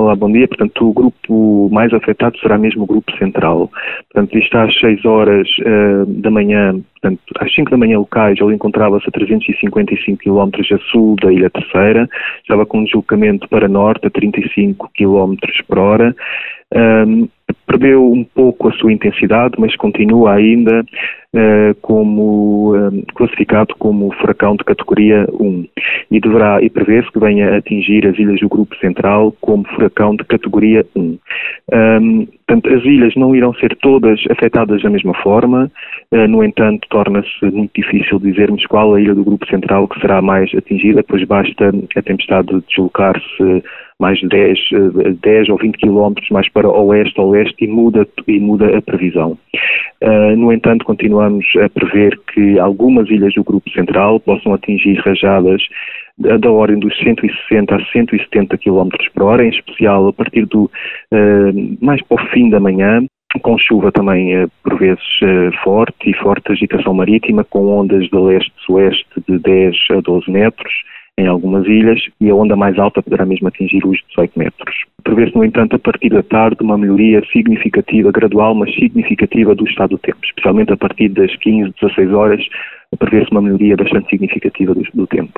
Olá, bom dia. Portanto, o grupo mais afetado será mesmo o grupo central. Portanto, isto às 6 horas uh, da manhã, portanto, às 5 da manhã locais, ele encontrava-se a 355 km a sul da Ilha Terceira, estava com um deslocamento para norte a 35 km por hora. Um, perdeu um pouco a sua intensidade, mas continua ainda uh, como um, classificado como furacão de categoria 1 e deverá e prevê-se que venha atingir as ilhas do grupo central como furacão de categoria 1. Um, portanto, as ilhas não irão ser todas afetadas da mesma forma, uh, no entanto, torna-se muito difícil dizermos qual a ilha do grupo central que será mais atingida, pois basta a tempestade deslocar-se mais de 10, 10 ou 20 quilómetros mais para oeste-oeste e muda, e muda a previsão. Uh, no entanto, continuamos a prever que algumas ilhas do Grupo Central possam atingir rajadas da ordem dos 160 a 170 km por hora, em especial a partir do uh, mais para o fim da manhã, com chuva também uh, por vezes uh, forte e forte agitação marítima, com ondas de leste-oeste de 10 a 12 metros, em algumas ilhas e a onda mais alta poderá mesmo atingir os 18 metros. Prevê-se, no entanto, a partir da tarde, uma melhoria significativa, gradual, mas significativa do estado do tempo, especialmente a partir das 15, 16 horas, prevê-se uma melhoria bastante significativa do, do tempo.